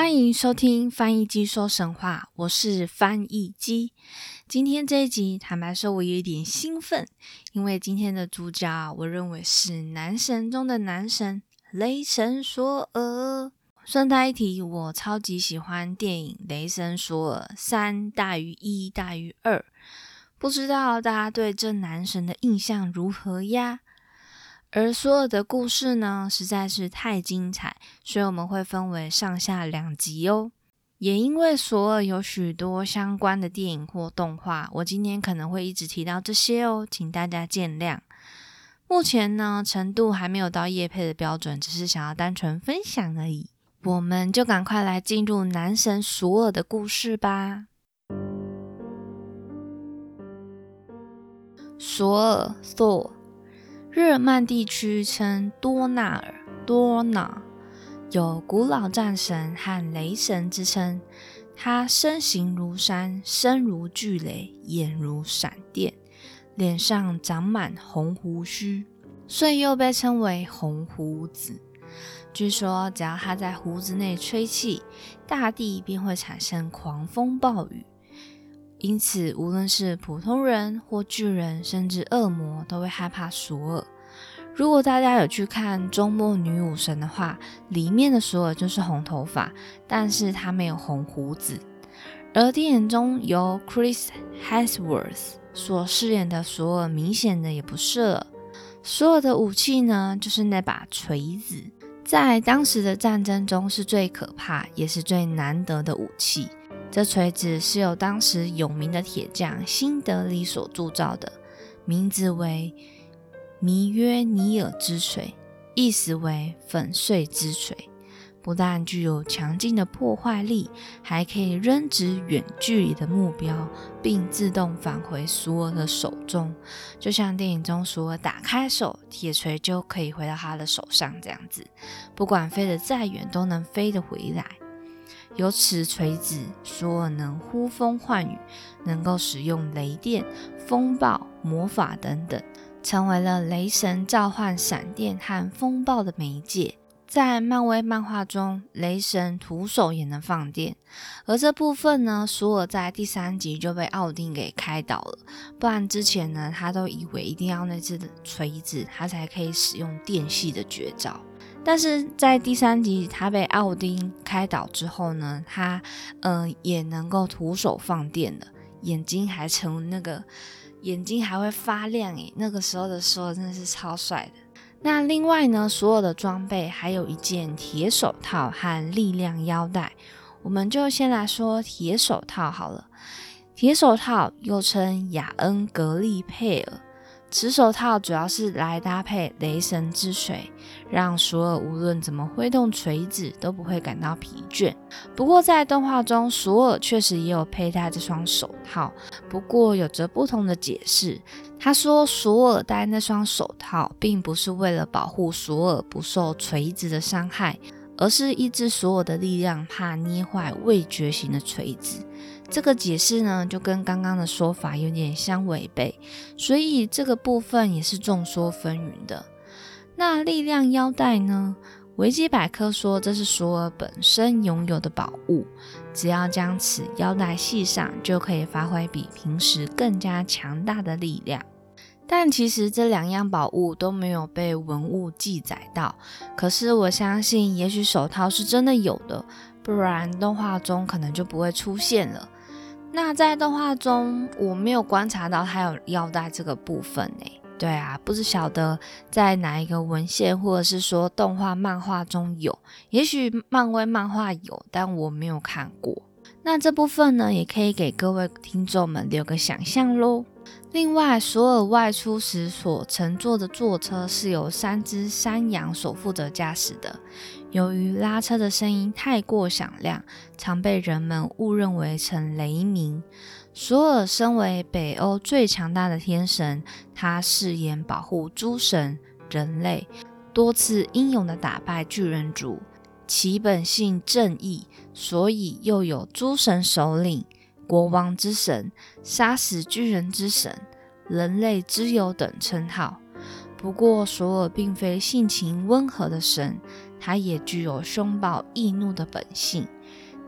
欢迎收听翻译机说神话，我是翻译机。今天这一集，坦白说，我有一点兴奋，因为今天的主角，我认为是男神中的男神——雷神索尔。顺带一提，我超级喜欢电影《雷神索尔》，三大于一大于二。不知道大家对这男神的印象如何呀？而索尔的故事呢，实在是太精彩，所以我们会分为上下两集哦。也因为索尔有许多相关的电影或动画，我今天可能会一直提到这些哦，请大家见谅。目前呢，程度还没有到叶配的标准，只是想要单纯分享而已。我们就赶快来进入男神索尔的故事吧。索尔 （Thor）。日耳曼地区称多纳尔多纳，有古老战神和雷神之称。他身形如山，身如巨雷，眼如闪电，脸上长满红胡须，所以又被称为红胡子。据说，只要他在胡子内吹气，大地便会产生狂风暴雨。因此，无论是普通人或巨人，甚至恶魔，都会害怕索尔。如果大家有去看《周末女武神》的话，里面的索尔就是红头发，但是他没有红胡子。而电影中由 Chris Hemsworth 所饰演的索尔，明显的也不是了。索尔的武器呢，就是那把锤子，在当时的战争中是最可怕，也是最难得的武器。这锤子是由当时有名的铁匠辛德里所铸造的，名字为弥约尼尔之锤，意思为粉碎之锤。不但具有强劲的破坏力，还可以扔掷远距离的目标，并自动返回索尔的手中，就像电影中索尔打开手，铁锤就可以回到他的手上这样子。不管飞得再远，都能飞得回来。有此锤子，索尔能呼风唤雨，能够使用雷电、风暴、魔法等等，成为了雷神召唤闪电和风暴的媒介。在漫威漫画中，雷神徒手也能放电，而这部分呢，索尔在第三集就被奥丁给开导了。不然之前呢，他都以为一定要那只锤子，他才可以使用电系的绝招。但是在第三集，他被奥丁开导之后呢，他嗯也能够徒手放电了，眼睛还成那个眼睛还会发亮诶，那个时候的索尔真的是超帅的。那另外呢，所有的装备还有一件铁手套和力量腰带，我们就先来说铁手套好了。铁手套又称雅恩格利佩尔。此手套主要是来搭配雷神之锤，让索尔无论怎么挥动锤子都不会感到疲倦。不过在动画中，索尔确实也有佩戴这双手套，不过有着不同的解释。他说，索尔戴那双手套并不是为了保护索尔不受锤子的伤害，而是抑制索尔的力量，怕捏坏未觉醒的锤子。这个解释呢，就跟刚刚的说法有点相违背，所以这个部分也是众说纷纭的。那力量腰带呢？维基百科说这是索尔本身拥有的宝物，只要将此腰带系上，就可以发挥比平时更加强大的力量。但其实这两样宝物都没有被文物记载到。可是我相信，也许手套是真的有的，不然动画中可能就不会出现了。那在动画中，我没有观察到它有腰带这个部分呢。对啊，不知晓得在哪一个文献或者是说动画漫画中有，也许漫威漫画有，但我没有看过。那这部分呢，也可以给各位听众们留个想象喽。另外，索尔外出时所乘坐的座车是由三只山羊所负责驾驶的。由于拉车的声音太过响亮，常被人们误认为成雷鸣。索尔身为北欧最强大的天神，他誓言保护诸神、人类，多次英勇地打败巨人族。其本性正义，所以又有诸神首领。国王之神、杀死巨人之神、人类之友等称号。不过，索尔并非性情温和的神，他也具有凶暴易怒的本性。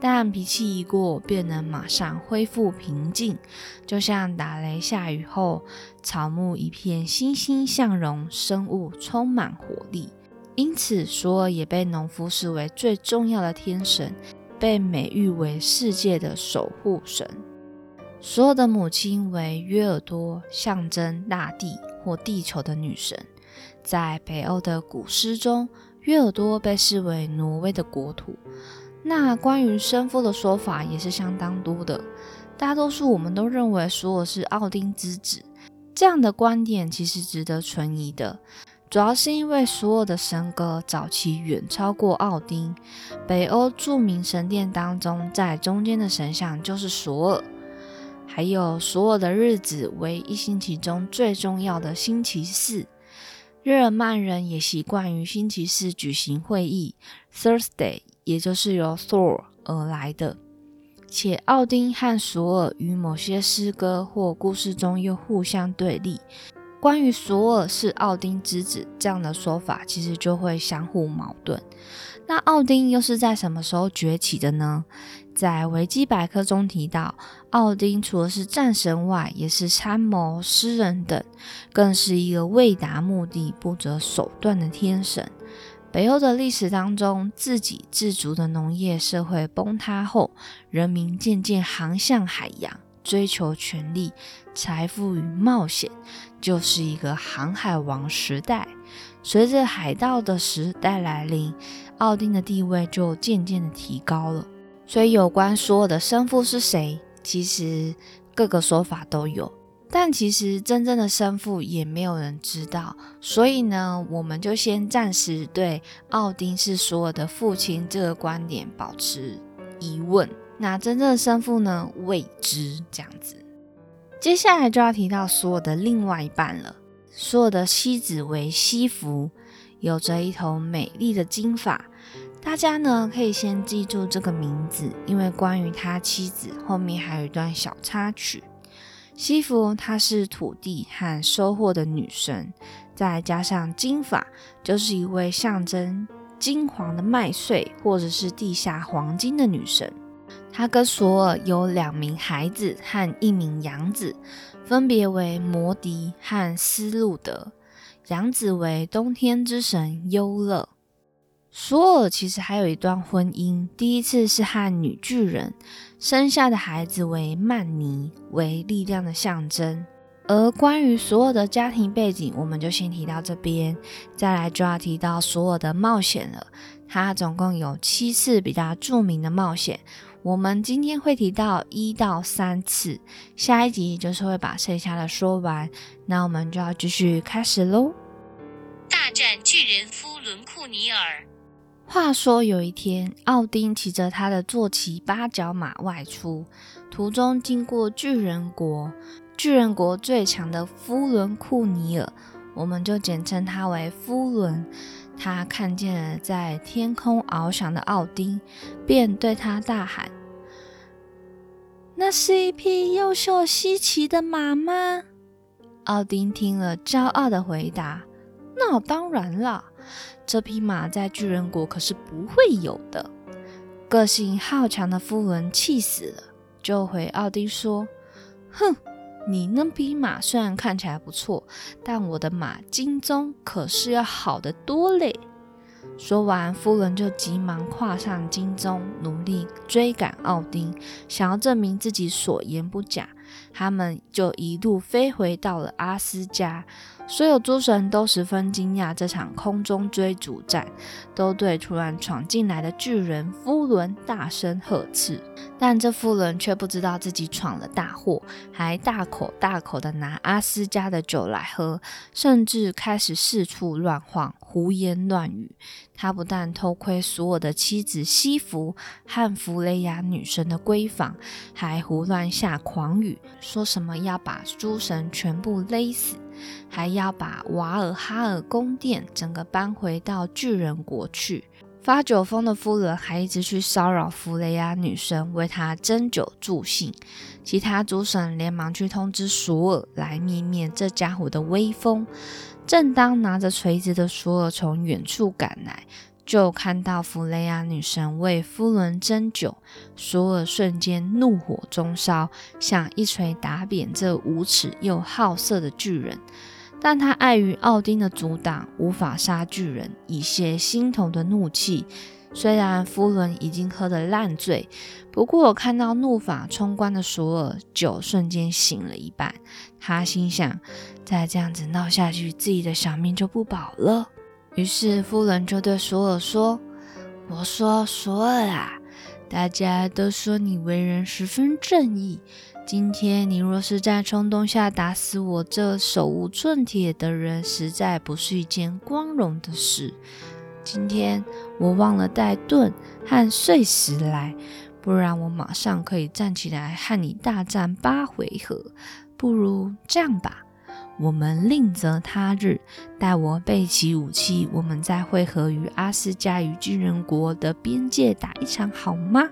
但脾气一过，便能马上恢复平静，就像打雷下雨后，草木一片欣欣向荣，生物充满活力。因此，索尔也被农夫视为最重要的天神。被美誉为世界的守护神。索尔的母亲为约尔多，象征大地或地球的女神。在北欧的古诗中，约尔多被视为挪威的国土。那关于生父的说法也是相当多的。大多数我们都认为索尔是奥丁之子，这样的观点其实值得存疑的。主要是因为索尔的神格早期远超过奥丁。北欧著名神殿当中，在中间的神像就是索尔。还有索尔的日子为一星期中最重要的星期四。日耳曼人也习惯于星期四举行会议，Thursday，也就是由 Thor 而来的。且奥丁和索尔与某些诗歌或故事中又互相对立。关于索尔是奥丁之子这样的说法，其实就会相互矛盾。那奥丁又是在什么时候崛起的呢？在维基百科中提到，奥丁除了是战神外，也是参谋、诗人等，更是一个为达目的不择手段的天神。北欧的历史当中，自给自足的农业社会崩塌后，人民渐渐航向海洋。追求权力、财富与冒险，就是一个航海王时代。随着海盗的时代来临，奥丁的地位就渐渐的提高了。所以，有关索尔的生父是谁，其实各个说法都有，但其实真正的生父也没有人知道。所以呢，我们就先暂时对奥丁是索尔的父亲这个观点保持疑问。那真正的生父呢？未知这样子。接下来就要提到索尔的另外一半了。索尔的妻子为西弗，有着一头美丽的金发。大家呢可以先记住这个名字，因为关于他妻子后面还有一段小插曲。西弗她是土地和收获的女神，再加上金发，就是一位象征金黄的麦穗或者是地下黄金的女神。他跟索尔有两名孩子和一名养子，分别为摩迪和斯路德。养子为冬天之神优乐。索尔其实还有一段婚姻，第一次是和女巨人生下的孩子为曼尼，为力量的象征。而关于索尔的家庭背景，我们就先提到这边，再来就要提到索尔的冒险了。他总共有七次比较著名的冒险。我们今天会提到一到三次，下一集就是会把剩下的说完。那我们就要继续开始喽。大战巨人夫伦库尼尔。话说有一天，奥丁骑着他的坐骑八角马外出，途中经过巨人国，巨人国最强的夫伦库尼尔，我们就简称他为夫伦。他看见了在天空翱翔的奥丁，便对他大喊：“那是一匹优秀稀奇的马吗？”奥丁听了，骄傲的回答：“那当然了，这匹马在巨人国可是不会有的。”个性好强的夫人气死了，就回奥丁说：“哼！”你那匹马虽然看起来不错，但我的马金鬃可是要好得多嘞。说完，夫人就急忙跨上金鬃，努力追赶奥丁，想要证明自己所言不假。他们就一路飞回到了阿斯加。所有诸神都十分惊讶这场空中追逐战，都对突然闯进来的巨人夫伦大声呵斥。但这夫伦却不知道自己闯了大祸，还大口大口的拿阿斯家的酒来喝，甚至开始四处乱晃、胡言乱语。他不但偷窥所有的妻子西弗和弗雷亚女神的闺房，还胡乱下狂语，说什么要把诸神全部勒死。还要把瓦尔哈尔宫殿整个搬回到巨人国去。发酒疯的夫人还一直去骚扰弗雷亚女神，为她斟酒助兴。其他诸神连忙去通知索尔来灭灭这家伙的威风。正当拿着锤子的索尔从远处赶来，就看到弗雷亚女神为夫伦斟酒，索尔瞬间怒火中烧，想一锤打扁这无耻又好色的巨人。但他碍于奥丁的阻挡，无法杀巨人，以泄心头的怒气。虽然夫伦已经喝得烂醉，不过看到怒发冲冠的索尔，酒瞬间醒了一半。他心想：再这样子闹下去，自己的小命就不保了。于是夫人就对索尔说：“我说索尔啊，大家都说你为人十分正义。”今天你若是在冲动下打死我这手无寸铁的人，实在不是一件光荣的事。今天我忘了带盾和碎石来，不然我马上可以站起来和你大战八回合。不如这样吧，我们另择他日，待我备齐武器，我们再汇合于阿斯加与巨人国的边界打一场，好吗？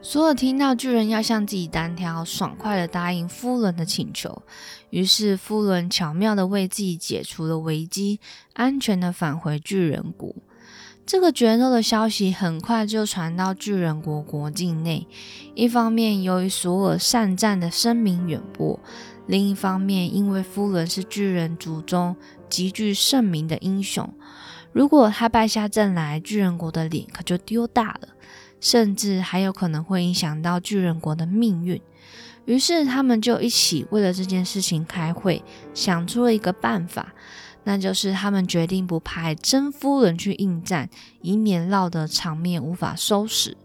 索尔听到巨人要向自己单挑，爽快的答应夫伦的请求。于是夫伦巧妙的为自己解除了危机，安全的返回巨人国。这个决斗的消息很快就传到巨人国国境内。一方面，由于索尔善战的声名远播；另一方面，因为夫伦是巨人族中极具盛名的英雄，如果他败下阵来，巨人国的脸可就丢大了。甚至还有可能会影响到巨人国的命运。于是他们就一起为了这件事情开会，想出了一个办法，那就是他们决定不派真夫人去应战，以免闹得场面无法收拾。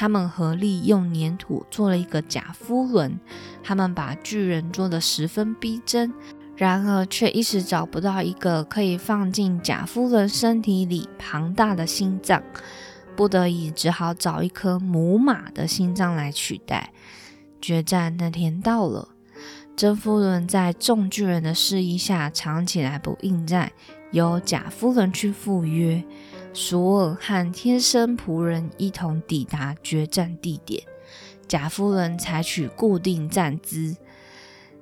他们合力用粘土做了一个假夫伦，他们把巨人做得十分逼真，然而却一时找不到一个可以放进假夫人身体里庞大的心脏。不得已，只好找一颗母马的心脏来取代。决战那天到了，真夫人在众巨人的示意下藏起来不应战，由假夫人去赴约。索尔和天生仆人一同抵达决战地点。假夫人采取固定站姿，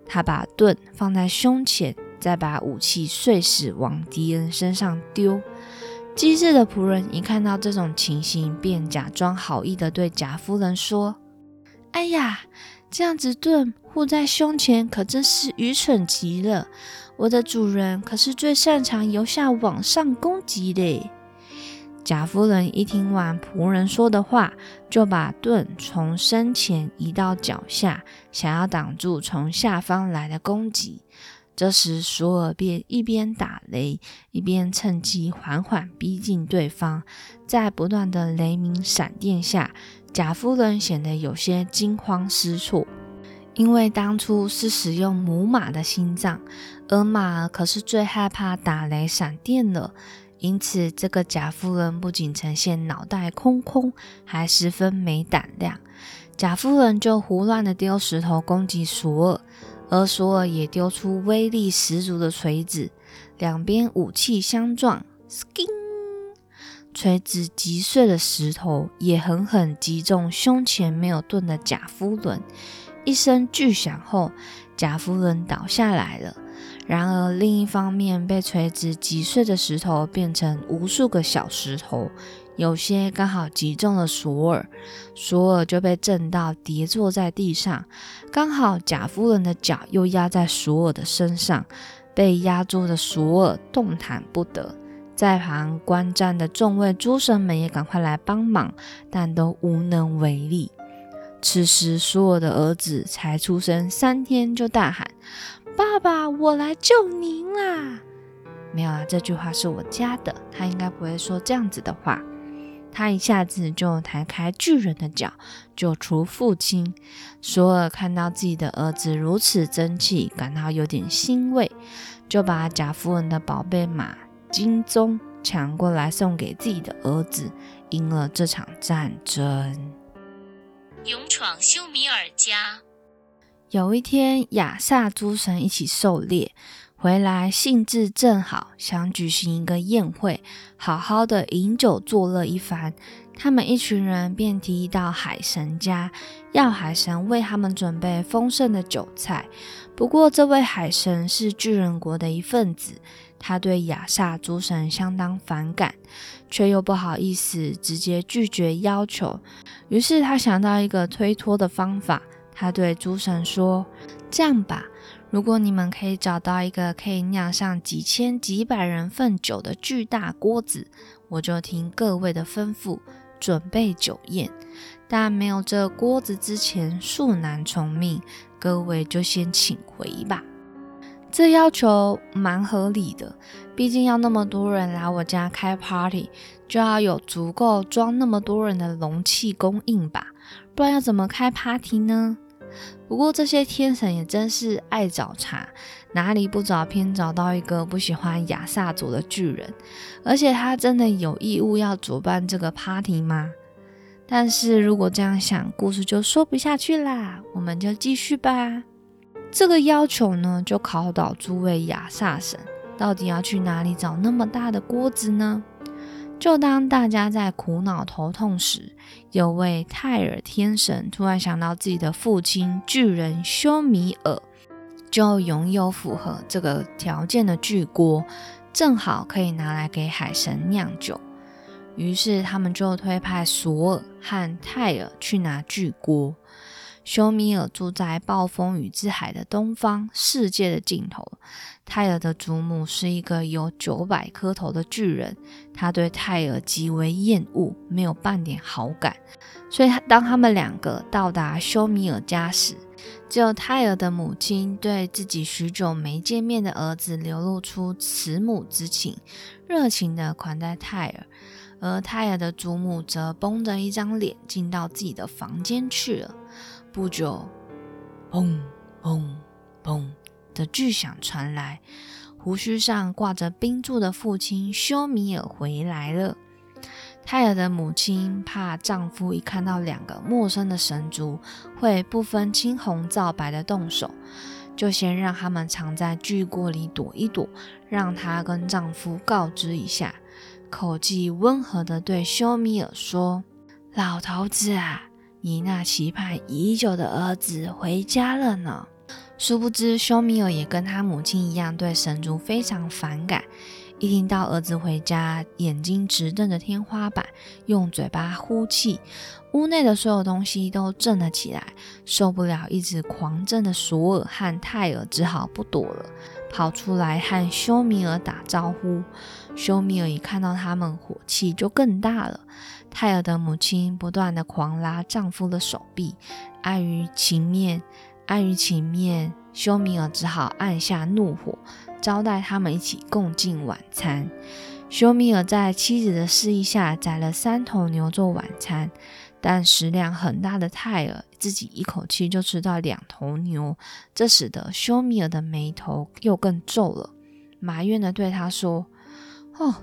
他把盾放在胸前，再把武器碎石往敌人身上丢。机智的仆人一看到这种情形，便假装好意的对贾夫人说：“哎呀，这样子盾护在胸前，可真是愚蠢极了。我的主人可是最擅长由下往上攻击的。”贾夫人一听完仆人说的话，就把盾从身前移到脚下，想要挡住从下方来的攻击。这时，索尔便一边打雷，一边趁机缓缓逼近对方。在不断的雷鸣闪电下，贾夫人显得有些惊慌失措，因为当初是使用母马的心脏，而马可是最害怕打雷闪电了。因此，这个贾夫人不仅呈现脑袋空空，还十分没胆量。贾夫人就胡乱的丢石头攻击索尔。而索尔也丢出威力十足的锤子，两边武器相撞，skin，锤子击碎了石头，也狠狠击中胸前没有盾的贾夫人。一声巨响后，贾夫人倒下来了。然而另一方面，被锤子击碎的石头变成无数个小石头。有些刚好击中了索尔，索尔就被震到跌坐在地上。刚好贾夫人的脚又压在索尔的身上，被压住的索尔动弹不得。在旁观战的众位诸神们也赶快来帮忙，但都无能为力。此时，索尔的儿子才出生三天，就大喊：“爸爸，我来救您啦！”没有啊，这句话是我加的，他应该不会说这样子的话。他一下子就抬开巨人的脚，救出父亲。索尔看到自己的儿子如此争气，感到有点欣慰，就把贾夫人的宝贝马金鬃抢过来送给自己的儿子，赢了这场战争。勇闯修米尔家。有一天，亚萨诸神一起狩猎。回来兴致正好，想举行一个宴会，好好的饮酒作乐一番。他们一群人便提议到海神家，要海神为他们准备丰盛的酒菜。不过，这位海神是巨人国的一份子，他对亚萨诸神相当反感，却又不好意思直接拒绝要求。于是，他想到一个推脱的方法。他对诸神说：“这样吧。”如果你们可以找到一个可以酿上几千几百人份酒的巨大锅子，我就听各位的吩咐，准备酒宴。但没有这锅子之前，恕难从命，各位就先请回吧。这要求蛮合理的，毕竟要那么多人来我家开 party，就要有足够装那么多人的容器供应吧，不然要怎么开 party 呢？不过这些天神也真是爱找茬，哪里不找偏找到一个不喜欢亚萨族的巨人，而且他真的有义务要主办这个 party 吗？但是如果这样想，故事就说不下去啦。我们就继续吧。这个要求呢，就考倒诸位亚萨神，到底要去哪里找那么大的锅子呢？就当大家在苦恼头痛时，有位泰尔天神突然想到自己的父亲巨人修米尔就拥有符合这个条件的巨锅，正好可以拿来给海神酿酒。于是他们就推派索尔和泰尔去拿巨锅。修米尔住在暴风雨之海的东方，世界的尽头。泰尔的祖母是一个有九百颗头的巨人，他对泰尔极为厌恶，没有半点好感。所以，当他们两个到达修米尔家时，只有泰尔的母亲对自己许久没见面的儿子流露出慈母之情，热情地款待泰尔。而泰尔的祖母则绷着一张脸进到自己的房间去了。不久，砰砰砰的巨响传来，胡须上挂着冰柱的父亲修米尔回来了。泰尔的母亲怕丈夫一看到两个陌生的神族会不分青红皂白的动手，就先让他们藏在巨锅里躲一躲，让她跟丈夫告知一下。口气温和地对修米尔说：“老头子啊。”你那期盼已久的儿子回家了呢。殊不知，修米尔也跟他母亲一样，对神族非常反感。一听到儿子回家，眼睛直瞪着天花板，用嘴巴呼气，屋内的所有东西都震了起来。受不了一直狂震的索尔和泰尔，只好不躲了，跑出来和修米尔打招呼。修米尔一看到他们，火气就更大了。泰尔的母亲不断的狂拉丈夫的手臂，碍于情面，碍于情面，修米尔只好按下怒火，招待他们一起共进晚餐。修米尔在妻子的示意下宰了三头牛做晚餐，但食量很大的泰尔自己一口气就吃到两头牛，这使得修米尔的眉头又更皱了，埋怨的对他说：“哦。”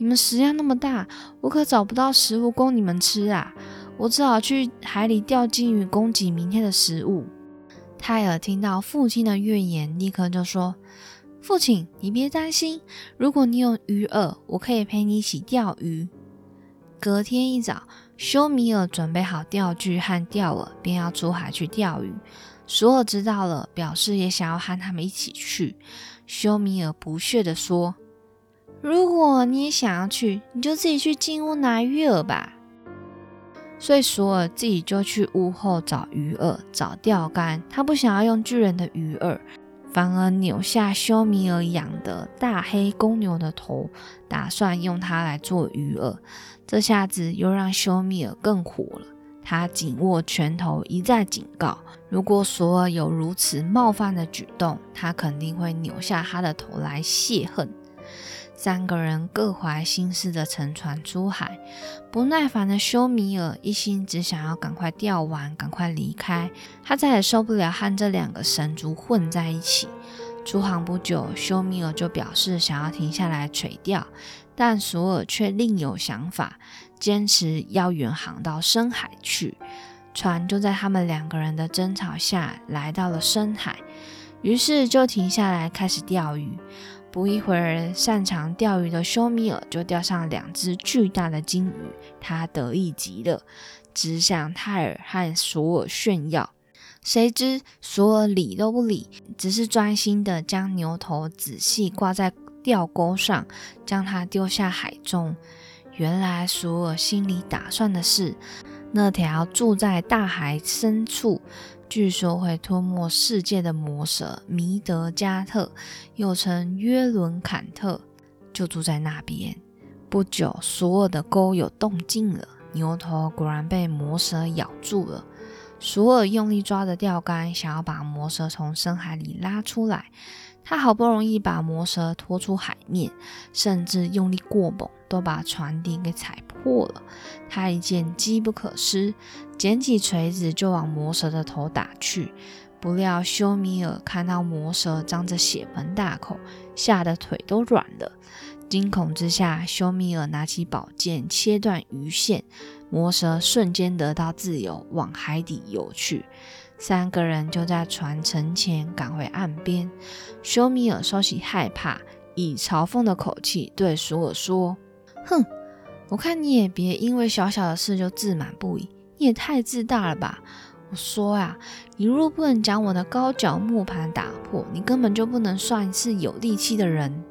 你们食量那么大，我可找不到食物供你们吃啊！我只好去海里钓金鱼供给明天的食物。泰尔听到父亲的怨言，立刻就说：“父亲，你别担心，如果你有鱼饵，我可以陪你一起钓鱼。”隔天一早，修米尔准备好钓具和钓饵，便要出海去钓鱼。索尔知道了，表示也想要和他们一起去。修米尔不屑地说。如果你也想要去，你就自己去进屋拿鱼饵吧。所以索尔自己就去屋后找鱼饵、找钓竿。他不想要用巨人的鱼饵，反而扭下修米尔养的大黑公牛的头，打算用它来做鱼饵。这下子又让修米尔更火了。他紧握拳头，一再警告：如果索尔有如此冒犯的举动，他肯定会扭下他的头来泄恨。三个人各怀心事的乘船出海，不耐烦的修米尔一心只想要赶快钓完，赶快离开。他再也受不了和这两个神族混在一起。出航不久，修米尔就表示想要停下来垂钓，但索尔却另有想法，坚持要远航到深海去。船就在他们两个人的争吵下来到了深海，于是就停下来开始钓鱼。不一会儿，擅长钓鱼的修米尔就钓上两只巨大的金鱼，他得意极了，只向泰尔和索尔炫耀。谁知索尔理都不理，只是专心的将牛头仔细挂在钓钩上，将它丢下海中。原来索尔心里打算的是，那条住在大海深处。据说会吞没世界的魔蛇弥德加特，又称约伦坎特，就住在那边。不久，索尔的钩有动静了，牛头果然被魔蛇咬住了。索尔用力抓着钓竿，想要把魔蛇从深海里拉出来。他好不容易把魔蛇拖出海面，甚至用力过猛，都把船底给踩破了。他一见机不可失，捡起锤子就往魔蛇的头打去。不料修米尔看到魔蛇张着血盆大口，吓得腿都软了。惊恐之下，修米尔拿起宝剑切断鱼线，魔蛇瞬间得到自由，往海底游去。三个人就在船沉前赶回岸边。修米尔收起害怕，以嘲讽的口气对索尔说：“哼，我看你也别因为小小的事就自满不已，你也太自大了吧！我说呀，你若不能将我的高脚木盘打破，你根本就不能算是有力气的人。”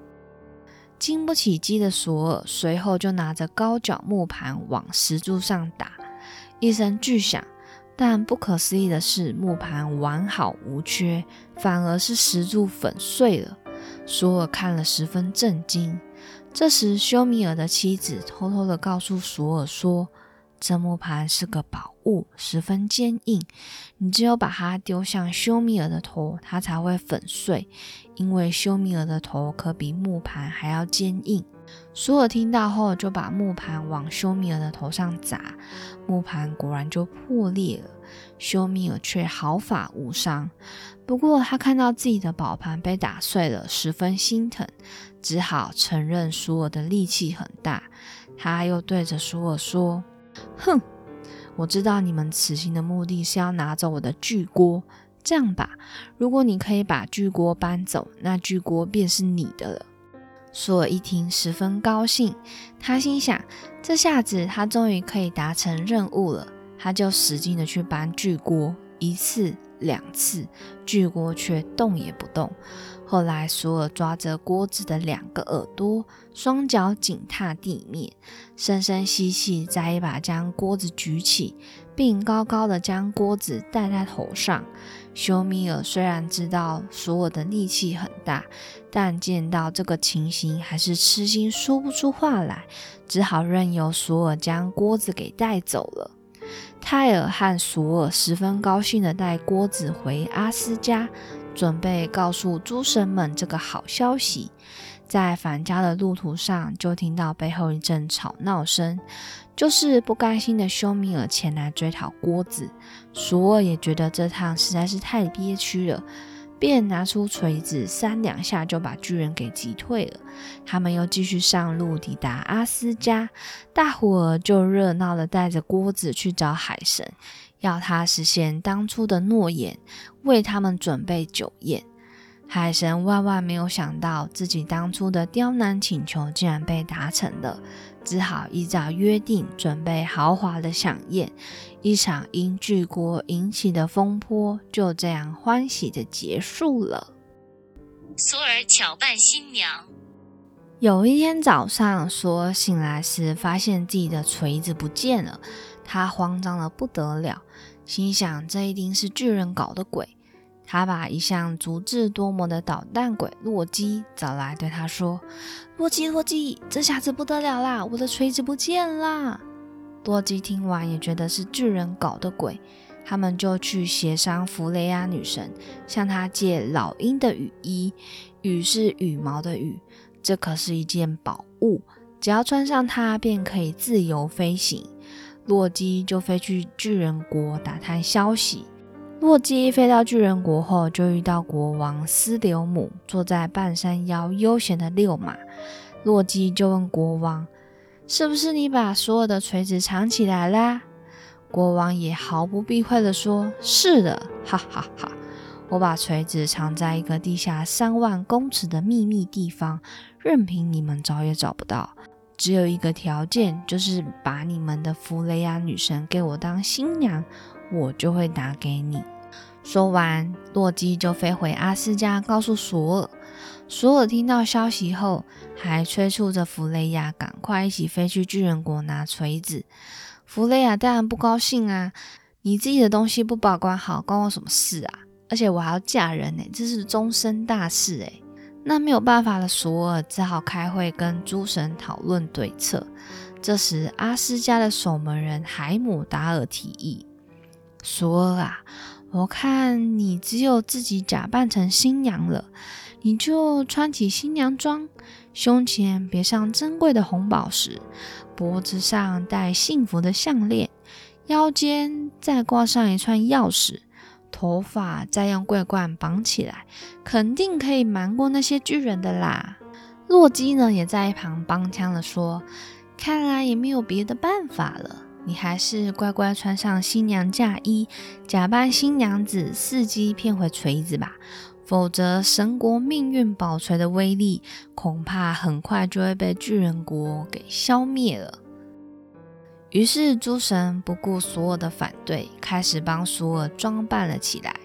经不起击的索尔随后就拿着高脚木盘往石柱上打，一声巨响。但不可思议的是，木盘完好无缺，反而是石柱粉碎了。索尔看了十分震惊。这时，修米尔的妻子偷偷的告诉索尔说：“这木盘是个宝物，十分坚硬，你只有把它丢向修米尔的头，它才会粉碎。因为修米尔的头可比木盘还要坚硬。”索尔听到后，就把木盘往修米尔的头上砸，木盘果然就破裂了。修米尔却毫发无伤。不过，他看到自己的宝盘被打碎了，十分心疼，只好承认索尔的力气很大。他又对着索尔说：“哼，我知道你们此行的目的是要拿走我的巨锅。这样吧，如果你可以把巨锅搬走，那巨锅便是你的了。”索尔一听，十分高兴。他心想：这下子他终于可以达成任务了。他就使劲的去搬巨锅，一次两次，巨锅却动也不动。后来，索尔抓着锅子的两个耳朵，双脚紧踏地面，深深吸气，再一把将锅子举起，并高高的将锅子戴在头上。修米尔虽然知道索尔的力气很大，但见到这个情形，还是吃惊说不出话来，只好任由索尔将锅子给带走了。泰尔和索尔十分高兴地带锅子回阿斯家。准备告诉诸神们这个好消息，在返家的路途上，就听到背后一阵吵闹声，就是不甘心的修米尔前来追讨锅子。索尔也觉得这趟实在是太憋屈了，便拿出锤子，三两下就把巨人给击退了。他们又继续上路，抵达阿斯加，大伙儿就热闹的带着锅子去找海神。要他实现当初的诺言，为他们准备酒宴。海神万万没有想到，自己当初的刁难请求竟然被达成了，只好依照约定准备豪华的飨宴。一场因巨国引起的风波就这样欢喜的结束了。索尔巧扮新娘。有一天早上，索尔醒来时，发现自己的锤子不见了，他慌张的不得了。心想，这一定是巨人搞的鬼。他把一向足智多谋的捣蛋鬼洛基找来，对他说：“洛基，洛基，这下子不得了啦！我的锤子不见啦！”洛基听完也觉得是巨人搞的鬼，他们就去协商弗雷亚女神向他借老鹰的羽衣，羽是羽毛的羽，这可是一件宝物，只要穿上它便可以自由飞行。洛基就飞去巨人国打探消息。洛基飞到巨人国后，就遇到国王斯留姆坐在半山腰悠闲的遛马。洛基就问国王：“是不是你把所有的锤子藏起来啦？”国王也毫不避讳地说：“是的，哈哈哈！我把锤子藏在一个地下三万公尺的秘密地方，任凭你们找也找不到。只有一个条件，就是把你们的弗雷亚女神给我当新娘，我就会拿给你。”说完，洛基就飞回阿斯加，告诉索尔。索尔听到消息后，还催促着弗雷亚赶快一起飞去巨人国拿锤子。弗雷亚当然不高兴啊！你自己的东西不保管好，关我什么事啊？而且我还要嫁人呢，这是终身大事哎。那没有办法了，索尔只好开会跟诸神讨论对策。这时，阿斯加的守门人海姆达尔提议：“索尔啊，我看你只有自己假扮成新娘了。”你就穿起新娘装，胸前别上珍贵的红宝石，脖子上戴幸福的项链，腰间再挂上一串钥匙，头发再用桂冠绑起来，肯定可以瞒过那些巨人的啦。洛基呢，也在一旁帮腔了说：“看来也没有别的办法了，你还是乖乖穿上新娘嫁衣，假扮新娘子，伺机骗回锤子吧。”否则，神国命运宝锤的威力恐怕很快就会被巨人国给消灭了。于是，诸神不顾索尔的反对，开始帮索尔装扮了起来。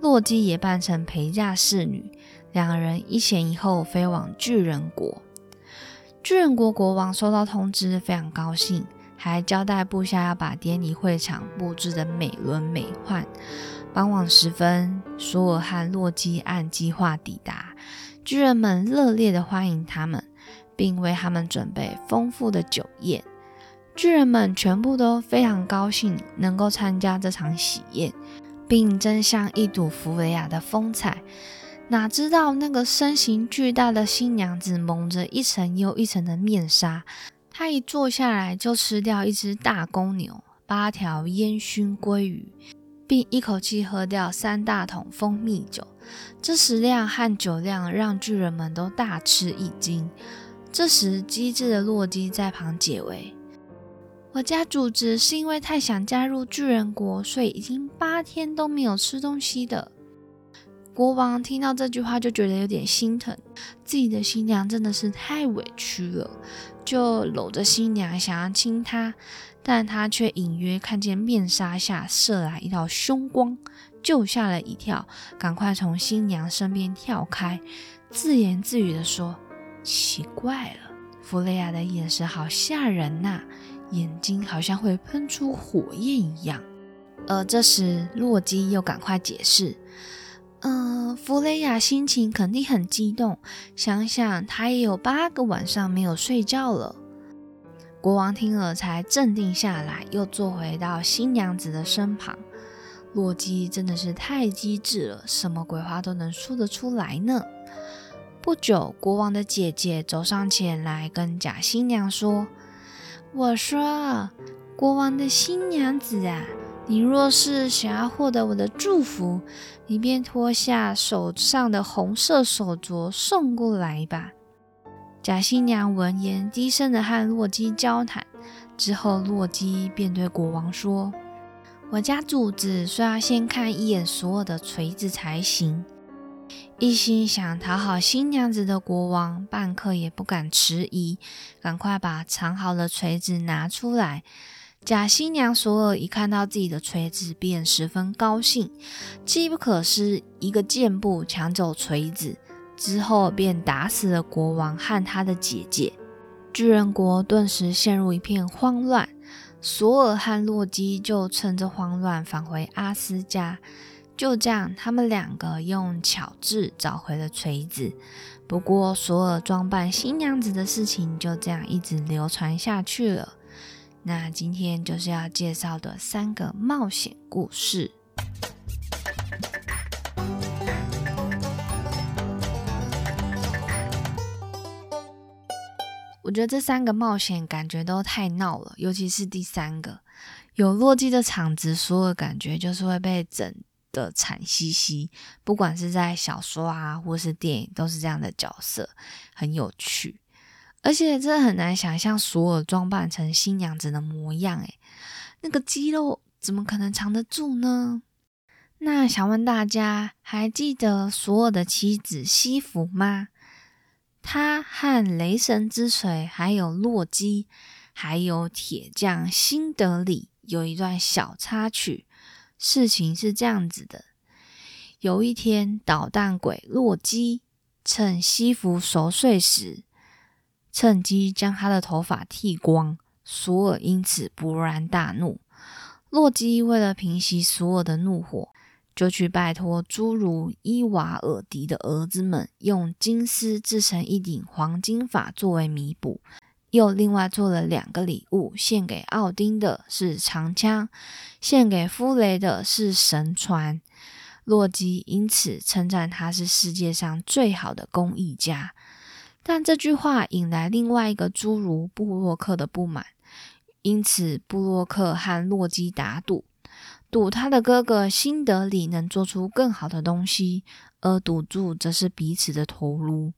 洛基也扮成陪嫁侍女，两人一前一后飞往巨人国。巨人国国王收到通知，非常高兴，还交代部下要把典礼会场布置得美轮美奂。傍晚时分，索尔和洛基按计划抵达，巨人们热烈地欢迎他们，并为他们准备丰富的酒宴。巨人们全部都非常高兴能够参加这场喜宴，并争相一睹弗雷亚的风采。哪知道那个身形巨大的新娘子蒙着一层又一层的面纱，她一坐下来就吃掉一只大公牛、八条烟熏鲑鱼。并一口气喝掉三大桶蜂蜜酒，这食量和酒量让巨人们都大吃一惊。这时，机智的洛基在旁解围：“我家主子是因为太想加入巨人国，所以已经八天都没有吃东西的。”国王听到这句话就觉得有点心疼，自己的新娘真的是太委屈了，就搂着新娘想要亲她。但他却隐约看见面纱下射来一道凶光，就吓了一跳，赶快从新娘身边跳开，自言自语地说：“奇怪了，弗雷亚的眼神好吓人呐，眼睛好像会喷出火焰一样。”而这时，洛基又赶快解释：“嗯，弗雷亚心情肯定很激动，想想他也有八个晚上没有睡觉了。”国王听了，才镇定下来，又坐回到新娘子的身旁。洛基真的是太机智了，什么鬼话都能说得出来呢。不久，国王的姐姐走上前来，跟假新娘说：“我说，国王的新娘子啊，你若是想要获得我的祝福，你便脱下手上的红色手镯送过来吧。”假新娘闻言，低声的和洛基交谈。之后，洛基便对国王说：“我家主子说要先看一眼所有的锤子才行。”一心想讨好新娘子的国王，半刻也不敢迟疑，赶快把藏好的锤子拿出来。假新娘索尔一看到自己的锤子，便十分高兴，机不可失，一个箭步抢走锤子。之后便打死了国王和他的姐姐，巨人国顿时陷入一片慌乱。索尔和洛基就趁着慌乱返回阿斯加。就这样，他们两个用巧智找回了锤子。不过，索尔装扮新娘子的事情就这样一直流传下去了。那今天就是要介绍的三个冒险故事。我觉得这三个冒险感觉都太闹了，尤其是第三个，有洛基的场子，所有感觉就是会被整的惨兮兮。不管是在小说啊，或是电影，都是这样的角色，很有趣。而且真的很难想象索尔装扮成新娘子的模样，诶，那个肌肉怎么可能藏得住呢？那想问大家，还记得索尔的妻子西弗吗？他和雷神之锤，还有洛基，还有铁匠辛德里有一段小插曲。事情是这样子的：有一天，捣蛋鬼洛基趁西弗熟睡时，趁机将他的头发剃光。索尔因此勃然大怒。洛基为了平息索尔的怒火。就去拜托诸如伊瓦尔迪的儿子们，用金丝制成一顶黄金发作为弥补。又另外做了两个礼物，献给奥丁的是长枪，献给夫雷的是神船。洛基因此称赞他是世界上最好的工艺家。但这句话引来另外一个侏儒布洛克的不满，因此布洛克和洛基打赌。赌他的哥哥辛德里能做出更好的东西，而赌注则是彼此的头颅。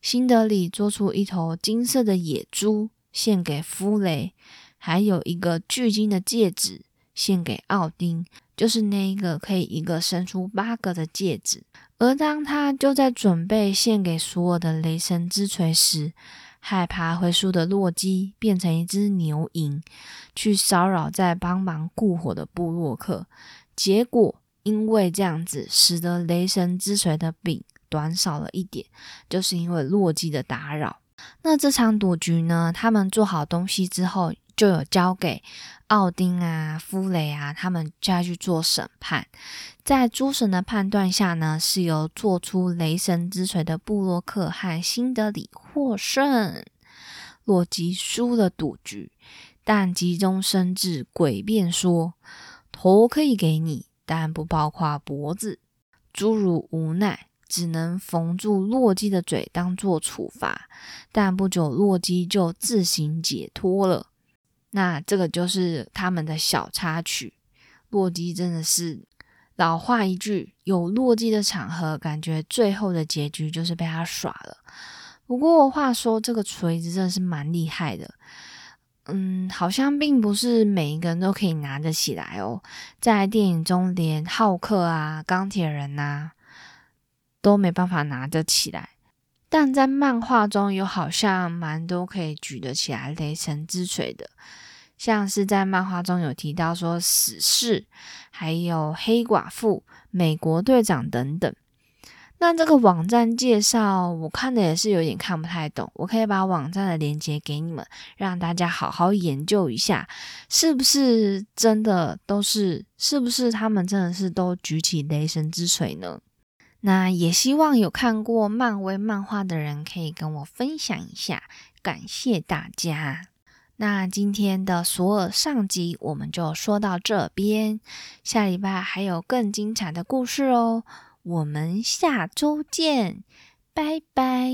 辛德里做出一头金色的野猪献给夫雷，还有一个巨金的戒指献给奥丁，就是那一个可以一个生出八个的戒指。而当他就在准备献给所有的雷神之锤时，害怕会输的洛基变成一只牛蝇，去骚扰在帮忙固火的布洛克。结果因为这样子，使得雷神之锤的柄短少了一点，就是因为洛基的打扰。那这场赌局呢？他们做好东西之后，就有交给奥丁啊、夫雷啊，他们就要去做审判。在诸神的判断下呢，是由做出雷神之锤的布洛克和辛德里获胜。洛基输了赌局，但急中生智，诡辩说：“头可以给你，但不包括脖子。”诸儒无奈。只能缝住洛基的嘴当做处罚，但不久洛基就自行解脱了。那这个就是他们的小插曲。洛基真的是老话一句，有洛基的场合，感觉最后的结局就是被他耍了。不过话说，这个锤子真的是蛮厉害的。嗯，好像并不是每一个人都可以拿得起来哦。在电影中，连浩克啊、钢铁人呐。都没办法拿得起来，但在漫画中有好像蛮多可以举得起来雷神之锤的，像是在漫画中有提到说死侍，还有黑寡妇、美国队长等等。那这个网站介绍我看的也是有点看不太懂，我可以把网站的链接给你们，让大家好好研究一下，是不是真的都是，是不是他们真的是都举起雷神之锤呢？那也希望有看过漫威漫画的人可以跟我分享一下，感谢大家。那今天的索尔上集我们就说到这边，下礼拜还有更精彩的故事哦，我们下周见，拜拜。